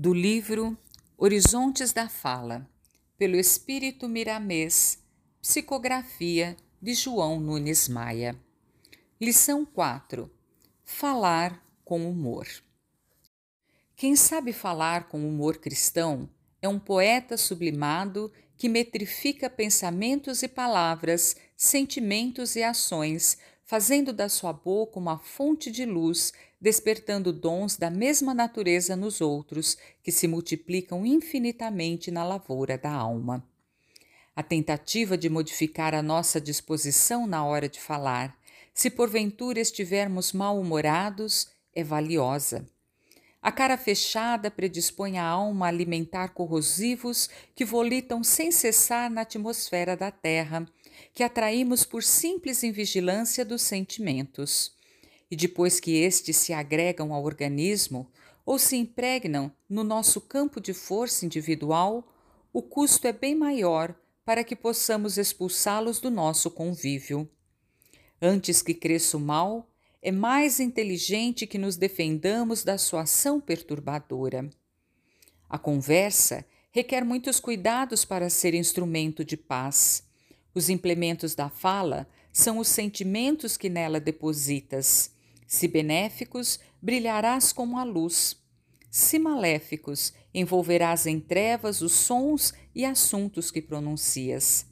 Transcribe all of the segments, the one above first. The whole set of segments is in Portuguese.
do livro Horizontes da Fala, pelo Espírito Miramês, psicografia de João Nunes Maia. Lição 4: Falar com humor. Quem sabe falar com humor cristão é um poeta sublimado que metrifica pensamentos e palavras, sentimentos e ações, fazendo da sua boca uma fonte de luz, despertando dons da mesma natureza nos outros, que se multiplicam infinitamente na lavoura da alma. A tentativa de modificar a nossa disposição na hora de falar, se porventura estivermos mal-humorados, é valiosa. A cara fechada predispõe a alma a alimentar corrosivos que volitam sem cessar na atmosfera da terra, que atraímos por simples invigilância dos sentimentos. E depois que estes se agregam ao organismo ou se impregnam no nosso campo de força individual, o custo é bem maior para que possamos expulsá-los do nosso convívio. Antes que cresça o mal, é mais inteligente que nos defendamos da sua ação perturbadora. A conversa requer muitos cuidados para ser instrumento de paz. Os implementos da fala são os sentimentos que nela depositas. Se benéficos, brilharás como a luz. Se maléficos, envolverás em trevas os sons e assuntos que pronuncias.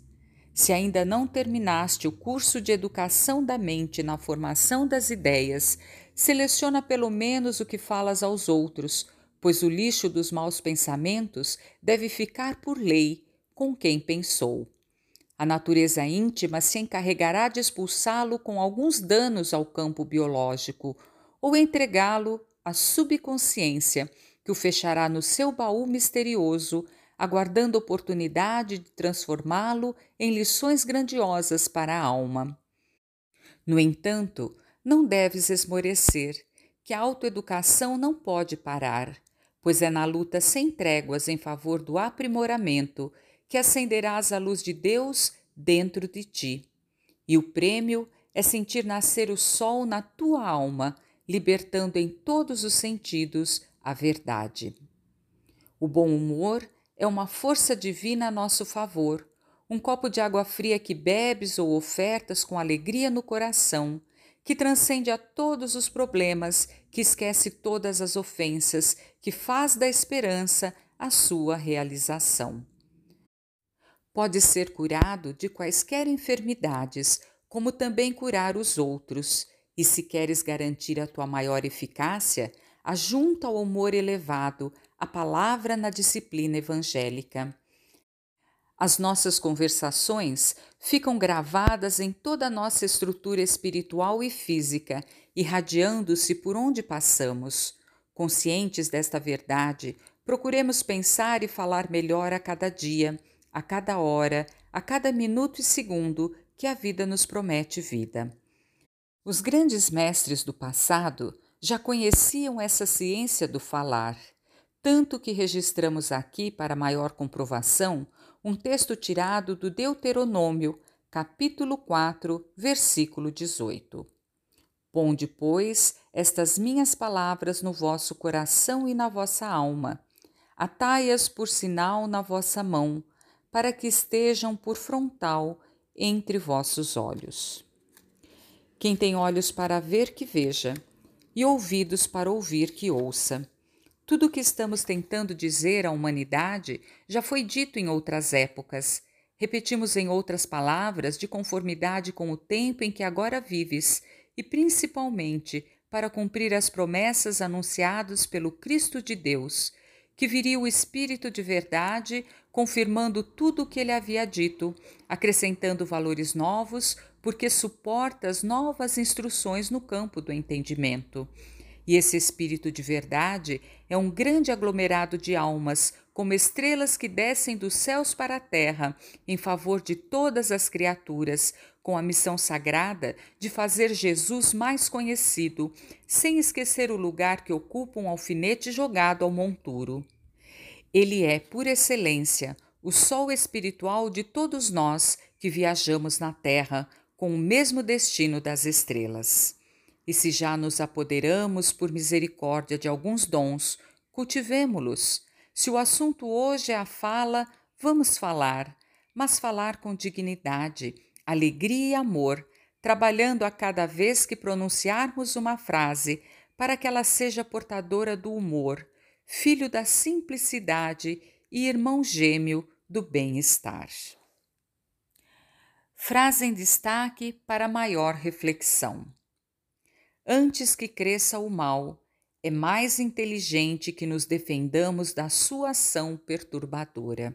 Se ainda não terminaste o curso de educação da mente na formação das ideias, seleciona pelo menos o que falas aos outros, pois o lixo dos maus pensamentos deve ficar por lei com quem pensou. A natureza íntima se encarregará de expulsá-lo com alguns danos ao campo biológico ou entregá-lo à subconsciência, que o fechará no seu baú misterioso aguardando oportunidade de transformá-lo em lições grandiosas para a alma. No entanto, não deves esmorecer, que a autoeducação não pode parar, pois é na luta sem tréguas em favor do aprimoramento que acenderás a luz de Deus dentro de ti. E o prêmio é sentir nascer o sol na tua alma, libertando em todos os sentidos a verdade. O bom humor é uma força divina a nosso favor, um copo de água fria que bebes ou ofertas com alegria no coração, que transcende a todos os problemas, que esquece todas as ofensas, que faz da esperança a sua realização. Pode ser curado de quaisquer enfermidades, como também curar os outros, e se queres garantir a tua maior eficácia, ajunta ao humor elevado a palavra na disciplina evangélica. As nossas conversações ficam gravadas em toda a nossa estrutura espiritual e física, irradiando-se por onde passamos. Conscientes desta verdade, procuremos pensar e falar melhor a cada dia, a cada hora, a cada minuto e segundo que a vida nos promete vida. Os grandes mestres do passado já conheciam essa ciência do falar tanto que registramos aqui para maior comprovação um texto tirado do Deuteronômio, capítulo 4, versículo 18. Ponde, pois, estas minhas palavras no vosso coração e na vossa alma, atai-as por sinal na vossa mão, para que estejam por frontal entre vossos olhos. Quem tem olhos para ver, que veja, e ouvidos para ouvir, que ouça. Tudo o que estamos tentando dizer à humanidade já foi dito em outras épocas. Repetimos em outras palavras, de conformidade com o tempo em que agora vives, e principalmente para cumprir as promessas anunciadas pelo Cristo de Deus, que viria o Espírito de verdade, confirmando tudo o que ele havia dito, acrescentando valores novos, porque suporta as novas instruções no campo do entendimento. E esse Espírito de verdade é um grande aglomerado de almas, como estrelas que descem dos céus para a terra, em favor de todas as criaturas, com a missão sagrada de fazer Jesus mais conhecido, sem esquecer o lugar que ocupa um alfinete jogado ao monturo. Ele é, por excelência, o sol espiritual de todos nós que viajamos na terra com o mesmo destino das estrelas. E se já nos apoderamos por misericórdia de alguns dons, Cultivemo-los. Se o assunto hoje é a fala, vamos falar, mas falar com dignidade, alegria e amor, trabalhando a cada vez que pronunciarmos uma frase para que ela seja portadora do humor, filho da simplicidade e irmão gêmeo do bem-estar. Frase em destaque para maior reflexão. Antes que cresça o mal, é mais inteligente que nos defendamos da sua ação perturbadora.